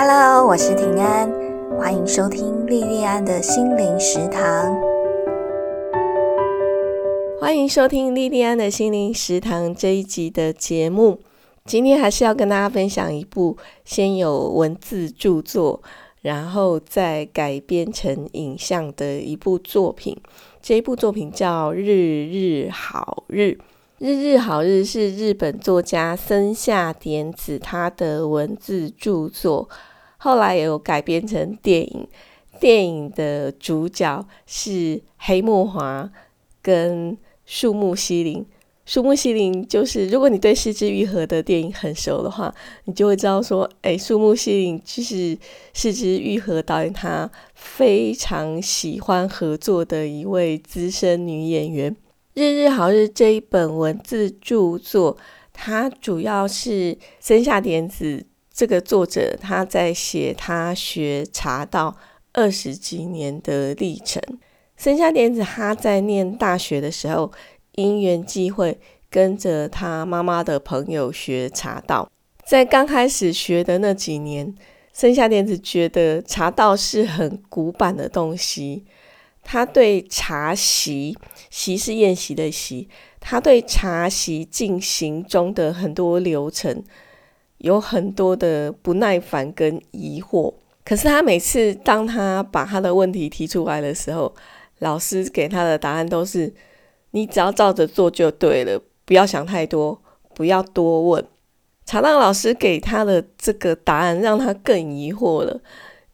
Hello，我是平安，欢迎收听莉莉安的心灵食堂。欢迎收听莉莉安的心灵食堂这一集的节目。今天还是要跟大家分享一部先有文字著作，然后再改编成影像的一部作品。这一部作品叫《日日好日》。《日日好日》是日本作家森下典子他的文字著作。后来也有改编成电影，电影的主角是黑木华跟树木希林。树木希林就是，如果你对四之愈合的电影很熟的话，你就会知道说，哎，树木希林就是四之愈合导演他非常喜欢合作的一位资深女演员。《日日好日》这一本文字著作，它主要是森下典子。这个作者他在写他学茶道二十几年的历程。森下典子他在念大学的时候，因缘际会跟着他妈妈的朋友学茶道。在刚开始学的那几年，森下典子觉得茶道是很古板的东西。他对茶席，席是宴席的席，他对茶席进行中的很多流程。有很多的不耐烦跟疑惑，可是他每次当他把他的问题提出来的时候，老师给他的答案都是：你只要照着做就对了，不要想太多，不要多问。茶道老师给他的这个答案让他更疑惑了，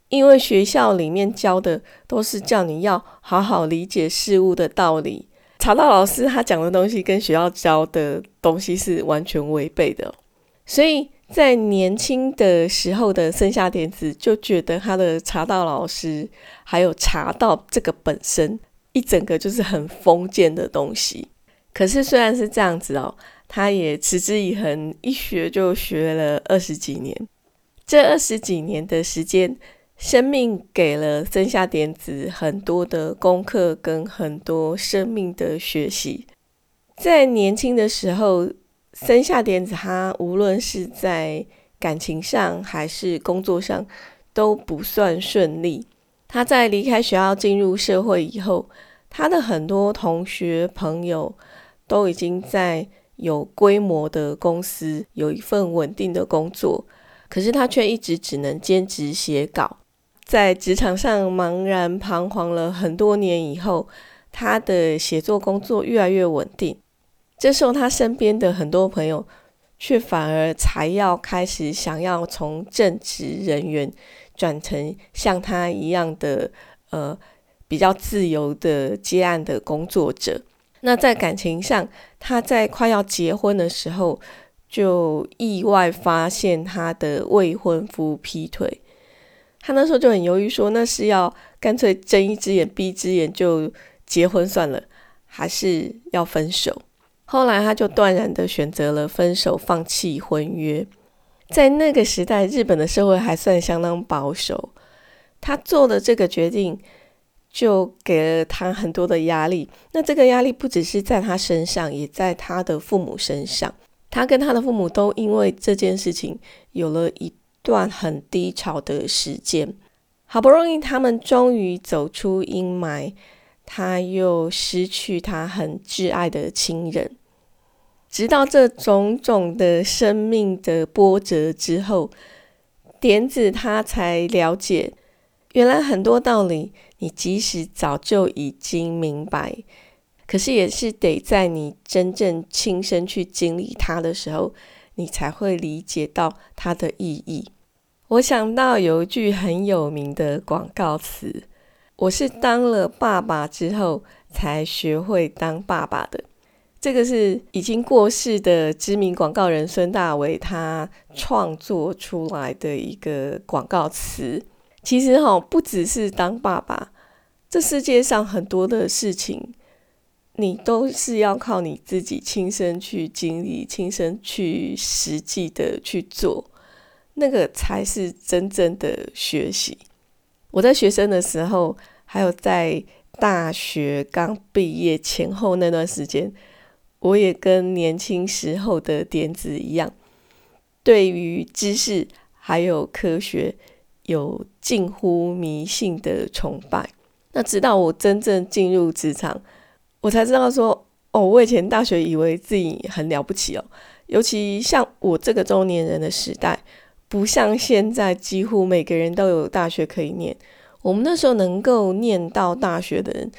因为学校里面教的都是叫你要好好理解事物的道理，茶道老师他讲的东西跟学校教的东西是完全违背的，所以。在年轻的时候的森下典子就觉得他的茶道老师还有茶道这个本身一整个就是很封建的东西。可是虽然是这样子哦，他也持之以恒，一学就学了二十几年。这二十几年的时间，生命给了森下典子很多的功课跟很多生命的学习。在年轻的时候。森下典子，他无论是在感情上还是工作上都不算顺利。他在离开学校进入社会以后，他的很多同学朋友都已经在有规模的公司有一份稳定的工作，可是他却一直只能兼职写稿，在职场上茫然彷徨了很多年以后，他的写作工作越来越稳定。这时候，他身边的很多朋友却反而才要开始想要从正职人员转成像他一样的呃比较自由的接案的工作者。那在感情上，他在快要结婚的时候，就意外发现他的未婚夫劈腿。他那时候就很犹豫，说那是要干脆睁一只眼闭一只眼就结婚算了，还是要分手？后来，他就断然的选择了分手，放弃婚约。在那个时代，日本的社会还算相当保守。他做的这个决定，就给了他很多的压力。那这个压力不只是在他身上，也在他的父母身上。他跟他的父母都因为这件事情有了一段很低潮的时间。好不容易，他们终于走出阴霾。他又失去他很挚爱的亲人，直到这种种的生命的波折之后，点子他才了解，原来很多道理你即使早就已经明白，可是也是得在你真正亲身去经历它的时候，你才会理解到它的意义。我想到有一句很有名的广告词。我是当了爸爸之后才学会当爸爸的。这个是已经过世的知名广告人孙大为他创作出来的一个广告词。其实哈，不只是当爸爸，这世界上很多的事情，你都是要靠你自己亲身去经历、亲身去实际的去做，那个才是真正的学习。我在学生的时候，还有在大学刚毕业前后那段时间，我也跟年轻时候的点子一样，对于知识还有科学有近乎迷信的崇拜。那直到我真正进入职场，我才知道说，哦，我以前大学以为自己很了不起哦，尤其像我这个中年人的时代，不像现在几乎每个人都有大学可以念。我们那时候能够念到大学的人，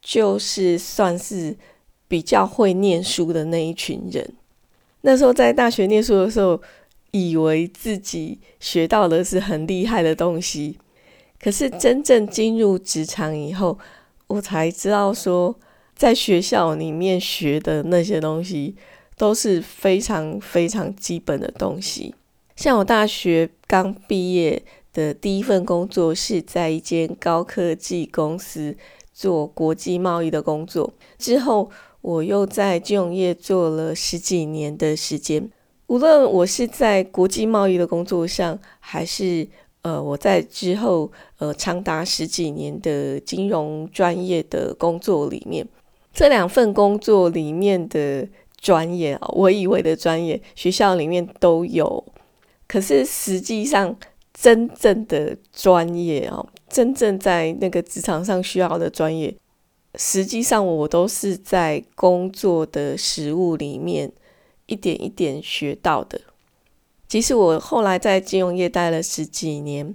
就是算是比较会念书的那一群人。那时候在大学念书的时候，以为自己学到的是很厉害的东西。可是真正进入职场以后，我才知道说，在学校里面学的那些东西都是非常非常基本的东西。像我大学刚毕业的第一份工作是在一间高科技公司做国际贸易的工作，之后我又在金融业做了十几年的时间。无论我是在国际贸易的工作上，还是呃，我在之后呃长达十几年的金融专业的工作里面，这两份工作里面的专业啊，我以为的专业，学校里面都有，可是实际上真正的专业哦，真正在那个职场上需要的专业，实际上我都是在工作的实务里面一点一点学到的。即使我后来在金融业待了十几年，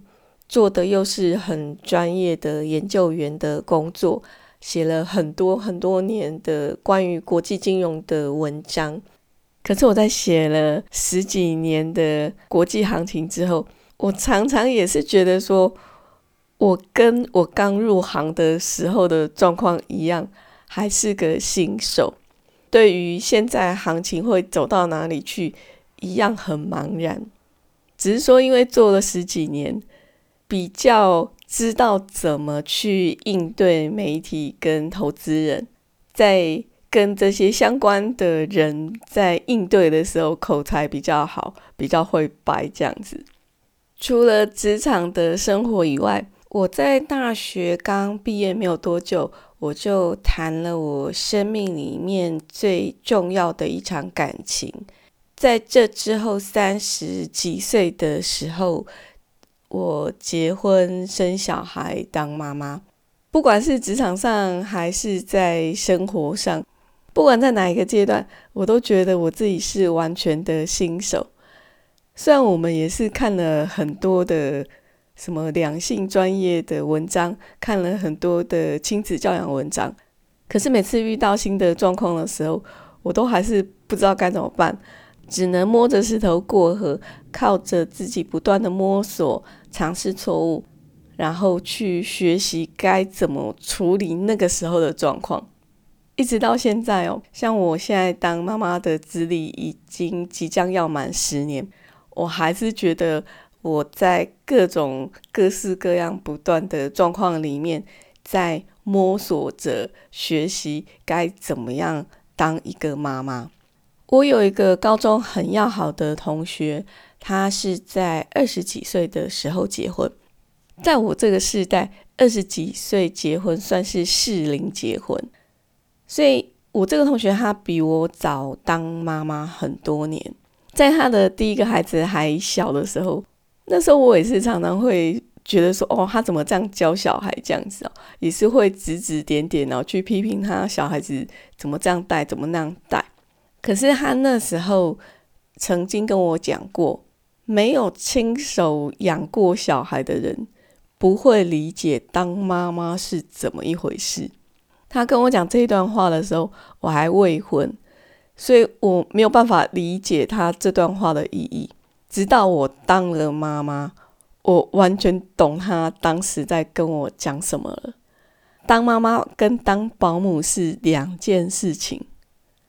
做的又是很专业的研究员的工作，写了很多很多年的关于国际金融的文章。可是我在写了十几年的国际行情之后，我常常也是觉得说，我跟我刚入行的时候的状况一样，还是个新手。对于现在行情会走到哪里去？一样很茫然，只是说因为做了十几年，比较知道怎么去应对媒体跟投资人，在跟这些相关的人在应对的时候，口才比较好，比较会摆这样子。除了职场的生活以外，我在大学刚毕业没有多久，我就谈了我生命里面最重要的一场感情。在这之后，三十几岁的时候，我结婚生小孩当妈妈。不管是职场上还是在生活上，不管在哪一个阶段，我都觉得我自己是完全的新手。虽然我们也是看了很多的什么两性专业的文章，看了很多的亲子教养文章，可是每次遇到新的状况的时候，我都还是不知道该怎么办。只能摸着石头过河，靠着自己不断的摸索、尝试错误，然后去学习该怎么处理那个时候的状况。一直到现在哦，像我现在当妈妈的资历已经即将要满十年，我还是觉得我在各种各式各样不断的状况里面，在摸索着学习该怎么样当一个妈妈。我有一个高中很要好的同学，他是在二十几岁的时候结婚。在我这个世代，二十几岁结婚算是适龄结婚，所以我这个同学他比我早当妈妈很多年。在他的第一个孩子还小的时候，那时候我也是常常会觉得说：“哦，他怎么这样教小孩这样子哦？”也是会指指点点，然后去批评他小孩子怎么这样带，怎么那样带。可是他那时候曾经跟我讲过，没有亲手养过小孩的人不会理解当妈妈是怎么一回事。他跟我讲这一段话的时候，我还未婚，所以我没有办法理解他这段话的意义。直到我当了妈妈，我完全懂他当时在跟我讲什么了。当妈妈跟当保姆是两件事情。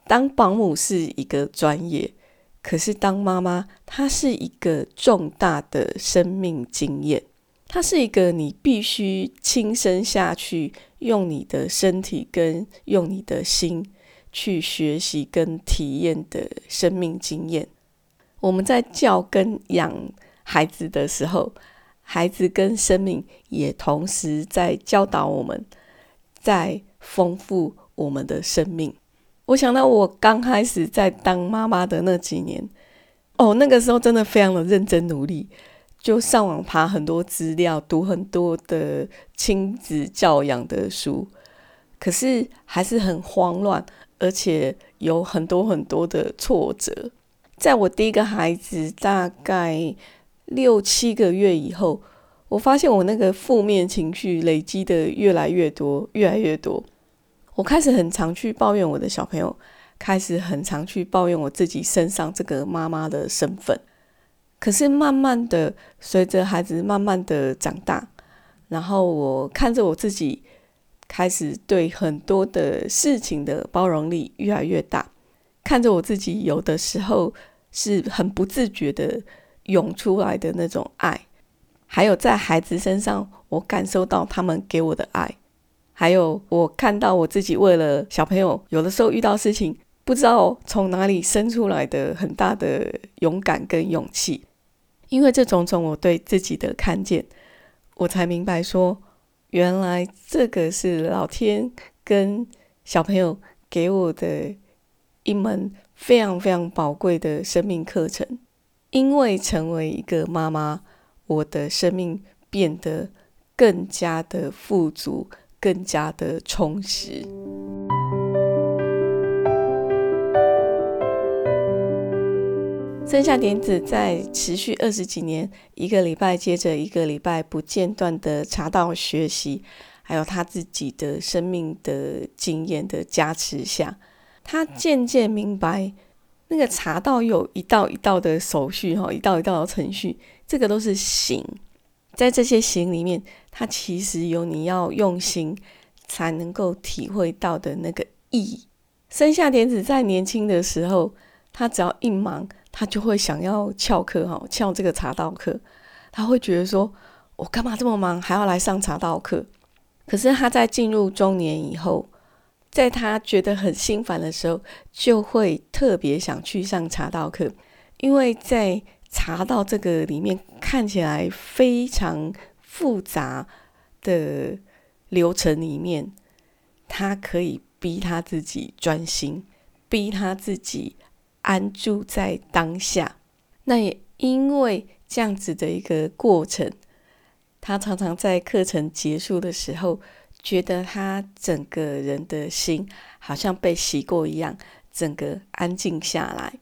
当保姆是一个专业，可是当妈妈，它是一个重大的生命经验，它是一个你必须亲身下去，用你的身体跟用你的心去学习跟体验的生命经验。我们在教跟养孩子的时候，孩子跟生命也同时在教导我们，在丰富我们的生命。我想到我刚开始在当妈妈的那几年，哦，那个时候真的非常的认真努力，就上网爬很多资料，读很多的亲子教养的书，可是还是很慌乱，而且有很多很多的挫折。在我第一个孩子大概六七个月以后，我发现我那个负面情绪累积的越来越多，越来越多。我开始很常去抱怨我的小朋友，开始很常去抱怨我自己身上这个妈妈的身份。可是慢慢的，随着孩子慢慢的长大，然后我看着我自己，开始对很多的事情的包容力越来越大。看着我自己，有的时候是很不自觉的涌出来的那种爱，还有在孩子身上，我感受到他们给我的爱，还有我看到我自己为了小朋友，有的时候遇到事情，不知道从哪里生出来的很大的勇敢跟勇气。因为这种种我对自己的看见，我才明白说，原来这个是老天跟小朋友给我的。一门非常非常宝贵的生命课程，因为成为一个妈妈，我的生命变得更加的富足，更加的充实。剩下点子在持续二十几年，一个礼拜接着一个礼拜不间断的茶道学习，还有他自己的生命的经验的加持下。他渐渐明白，那个茶道有一道一道的手续，哈，一道一道的程序，这个都是行。在这些行里面，它其实有你要用心才能够体会到的那个意。生下点子在年轻的时候，他只要一忙，他就会想要翘课，哈，翘这个茶道课。他会觉得说，我干嘛这么忙，还要来上茶道课？可是他在进入中年以后，在他觉得很心烦的时候，就会特别想去上茶道课，因为在茶道这个里面看起来非常复杂的流程里面，他可以逼他自己专心，逼他自己安住在当下。那也因为这样子的一个过程，他常常在课程结束的时候。觉得他整个人的心好像被洗过一样，整个安静下来。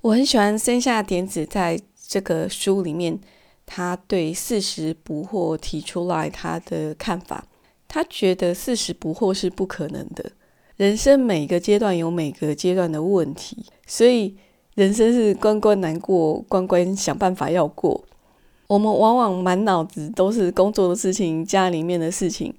我很喜欢生下点子在这个书里面，他对四十不惑提出来他的看法。他觉得四十不惑是不可能的。人生每个阶段有每个阶段的问题，所以人生是关关难过关关想办法要过。我们往往满脑子都是工作的事情、家里面的事情。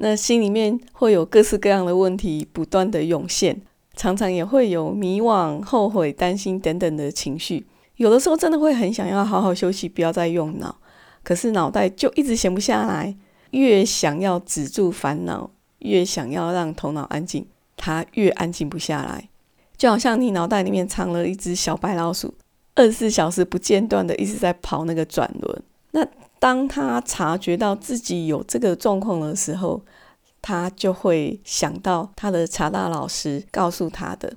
那心里面会有各式各样的问题不断的涌现，常常也会有迷惘、后悔、担心等等的情绪。有的时候真的会很想要好好休息，不要再用脑，可是脑袋就一直闲不下来。越想要止住烦恼，越想要让头脑安静，它越安静不下来。就好像你脑袋里面藏了一只小白老鼠，二十四小时不间断的一直在跑那个转轮。那当他察觉到自己有这个状况的时候，他就会想到他的茶大老师告诉他的：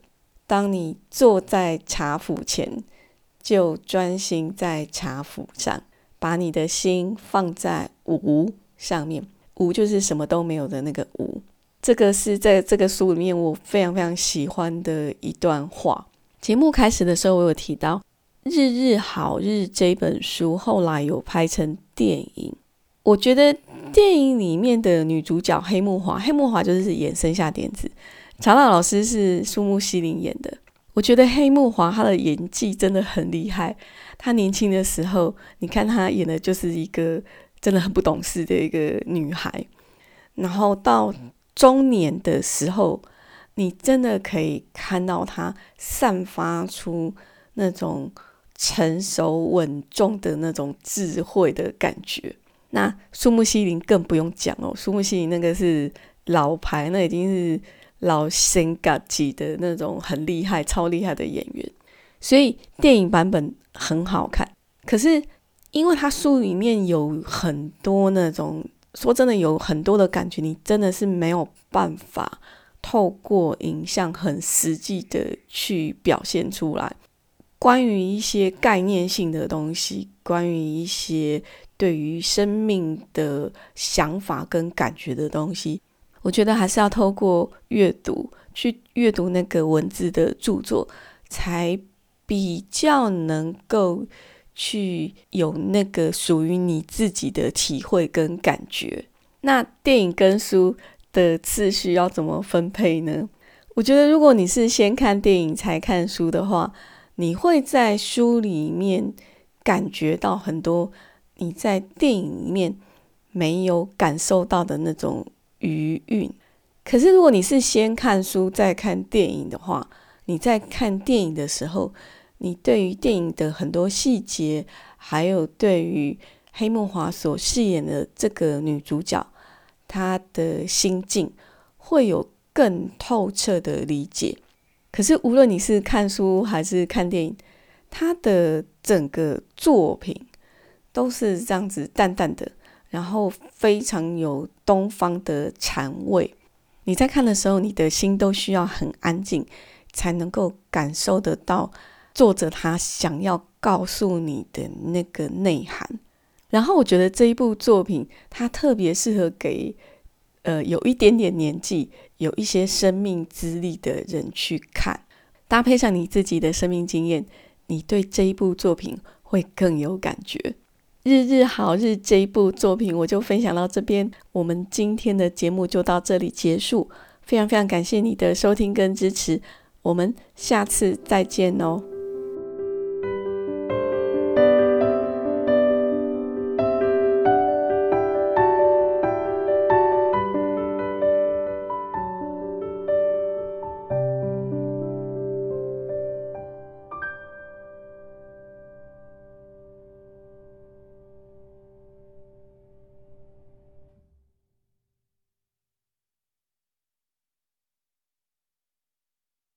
当你坐在茶釜前，就专心在茶釜上，把你的心放在无上面。无就是什么都没有的那个无。这个是在这个书里面我非常非常喜欢的一段话。节目开始的时候，我有提到。《日日好日》这本书后来有拍成电影，我觉得电影里面的女主角黑木华，黑木华就是演生下点子，查娜老师是树木希林演的。我觉得黑木华她的演技真的很厉害。她年轻的时候，你看她演的就是一个真的很不懂事的一个女孩，然后到中年的时候，你真的可以看到她散发出那种。成熟稳重的那种智慧的感觉，那树木希林更不用讲哦。树木希林那个是老牌，那已经是老仙嘎级的那种很厉害、超厉害的演员，所以电影版本很好看。可是因为他书里面有很多那种，说真的有很多的感觉，你真的是没有办法透过影像很实际的去表现出来。关于一些概念性的东西，关于一些对于生命的想法跟感觉的东西，我觉得还是要透过阅读去阅读那个文字的著作，才比较能够去有那个属于你自己的体会跟感觉。那电影跟书的次序要怎么分配呢？我觉得如果你是先看电影才看书的话，你会在书里面感觉到很多你在电影里面没有感受到的那种余韵。可是，如果你是先看书再看电影的话，你在看电影的时候，你对于电影的很多细节，还有对于黑木华所饰演的这个女主角，她的心境，会有更透彻的理解。可是，无论你是看书还是看电影，他的整个作品都是这样子淡淡的，然后非常有东方的禅味。你在看的时候，你的心都需要很安静，才能够感受得到作者他想要告诉你的那个内涵。然后，我觉得这一部作品它特别适合给呃有一点点年纪。有一些生命资历的人去看，搭配上你自己的生命经验，你对这一部作品会更有感觉。日日好日这一部作品，我就分享到这边，我们今天的节目就到这里结束。非常非常感谢你的收听跟支持，我们下次再见哦。